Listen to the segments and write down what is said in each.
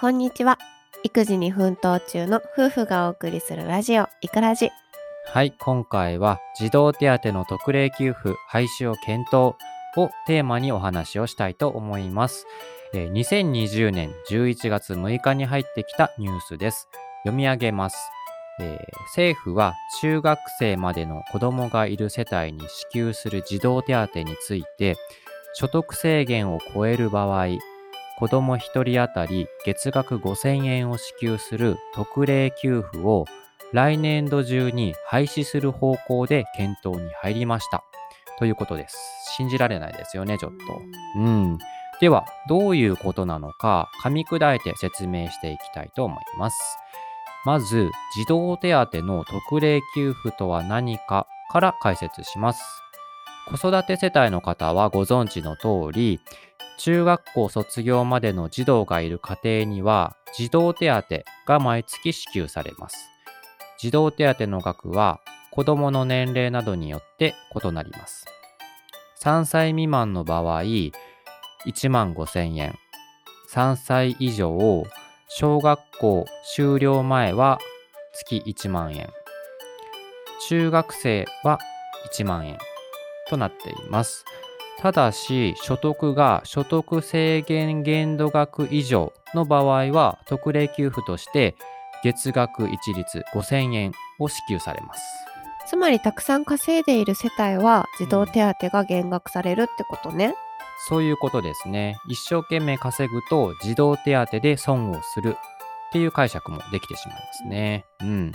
こんにちは。育児に奮闘中の夫婦がお送りするラジオ、いくらじ。はい、今回は児童手当の特例給付廃止を検討をテーマにお話をしたいと思います。えー2020年11月6日に入ってきたニュースです。読み上げます。えー政府は中学生までの子供がいる世帯に支給する児童手当について、所得制限を超える場合、子供1人当たり月額5000円を支給する特例給付を来年度中に廃止する方向で検討に入りました。ということです。信じられないですよね、ちょっと。うん。では、どういうことなのか、噛み砕いて説明していきたいと思います。まず、児童手当の特例給付とは何かから解説します。子育て世帯の方はご存知の通り、中学校卒業までの児童がいる家庭には、児童手当が毎月支給されます。児童手当の額は子供の年齢などによって異なります。3歳未満の場合、1万5000円。3歳以上、小学校修了前は月1万円。中学生は1万円となっています。ただし、所得が所得制限限度額以上の場合は、特例給付として月額一律5000円を支給されます。つまり、たくさん稼いでいる世帯は児童手当が減額されるってことね。そういうことですね。一生懸命稼ぐと児童手当で損をするっていう解釈もできてしまいますね。うん。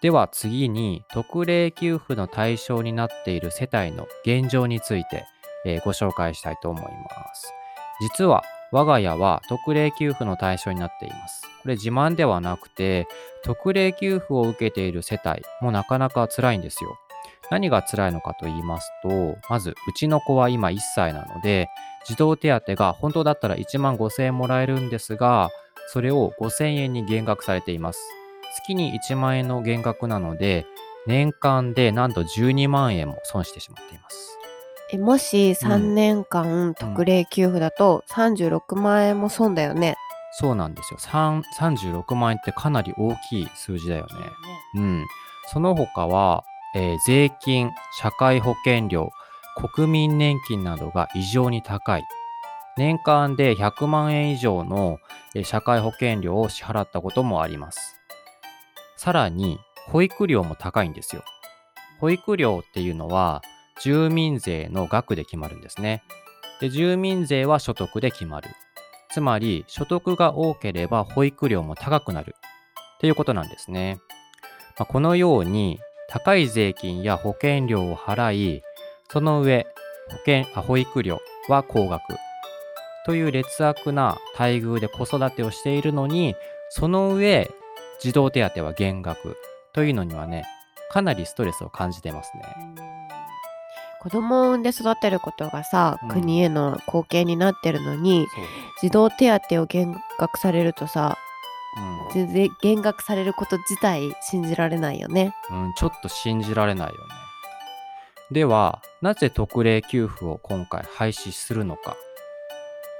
では次に特例給付の対象になっている世帯の現状について、えーご紹介したいと思います。実は我が家は特例給付の対象になっています。これ自慢ではなくて特例給付を受けている世帯もなかなか辛いんですよ。何が辛いのかと言いますと、まずうちの子は今1歳なので、児童手当が本当だったら1万5000円もらえるんですが、それを5000円に減額されています。月に1万円の減額なので、年間でなんと12万円も損してしまっています。えもし3年間特例給付だと36万円も損だよね。そうなんですよ。3 36万円ってかなり大きい数字だよね。うん。その他は、えー税金、社会保険料、国民年金などが異常に高い。年間で100万円以上のえー社会保険料を支払ったこともあります。さらに、保育料も高いんですよ。保育料っていうのは、住民税の額で決まるんですね。で、住民税は所得で決まる。つまり、所得が多ければ保育料も高くなる。っていうことなんですね。まあこのように、高い税金や保険料を払い、その上、保険あ保育料は高額。という劣悪な待遇で子育てをしているのに、その上、児童手当は減額というのにはね、かなりストレスを感じてますね。子供を産んで育てることがさ、うん国への貢献になってるのにそう。児童手当を減額されるとさうん全然減額されること自体信じられないよね。うん、ちょっと信じられないよね。では、なぜ特例給付を今回廃止するのか。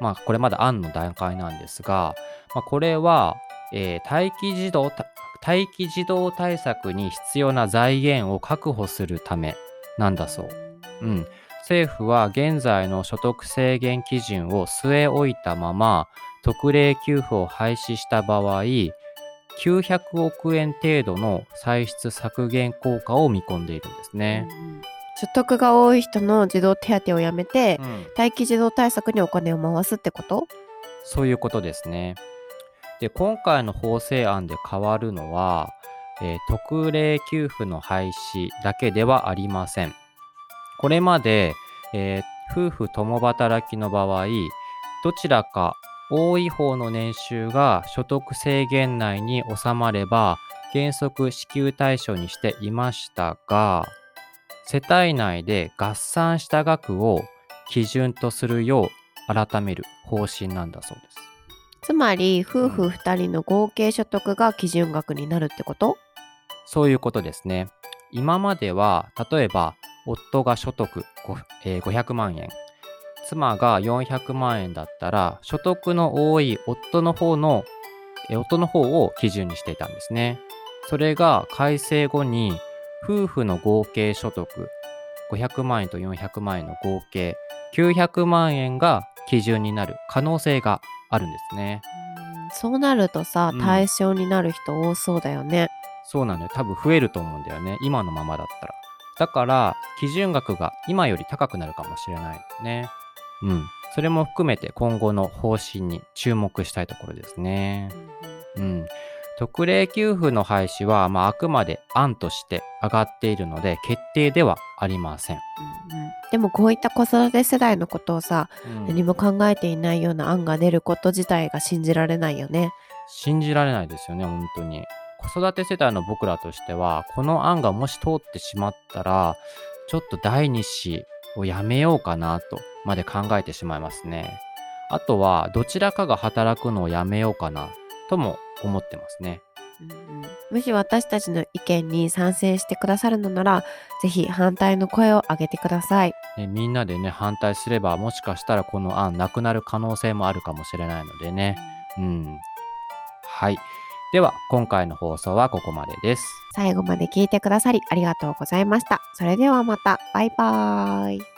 まあ、これまだ案の段階なんですが、まあ、これは、えー待機児童た待機児童対策に必要な財源を確保するためなんだそう。うん、政府は現在の所得制限基準を据え置いたまま特例給付を廃止した場合900億円程度の歳出削減効果を見込んでいるんですね。所得が多い人の児童手当をやめて、うん待機児童対策にお金を回すってこと？そういうことですね。で今回の法制案で変わるのは、えー特例給付の廃止だけではありません。これまで、えー夫婦共働きの場合どちらか多い方の年収が所得制限内に収まれば原則支給対象にしていましたが世帯内で合算した額を基準とするよう改める方針なんだそうです。つまり夫婦2人の合計所得が基準額になるってこと？そういうことですね。今までは、例えば、夫が所得ごえー500万円。妻が400万円だったら所得の多い夫の方のえ夫の方を基準にしていたんですね。それが改正後に夫婦の合計所得500万円と400万円の合計900万円が基準になる可能性があるんですね。そうなるとさうん対象になる人多そうだよね。そうなんだよ。多分増えると思うんだよね。今のままだったら。だから、基準額が今より高くなるかもしれないね。うん。それも含めて今後の方針に注目したいところですね。うん。特例給付の廃止は、まあ、あくまで案として上がっているので、決定ではありません。うんうんでもこういった子育て世代のことをさ、うん何も考えていないような案が出ること自体が信じられないよね。信じられないですよね、本当に。子育て世代の僕らとしては、この案がもし通ってしまったら、ちょっと第二子をやめようかなとまで考えてしまいますね。あとは、どちらかが働くのをやめようかなとも思ってますね。もし私たちの意見に賛成してくださるのなら、ぜひ反対の声を上げてください。ねみんなでね、反対すれば、もしかしたらこの案なくなる可能性もあるかもしれないのでね。うん。はい。では、今回の放送はここまでです。最後まで聞いてくださりありがとうございました。それではまた。バイバーイ。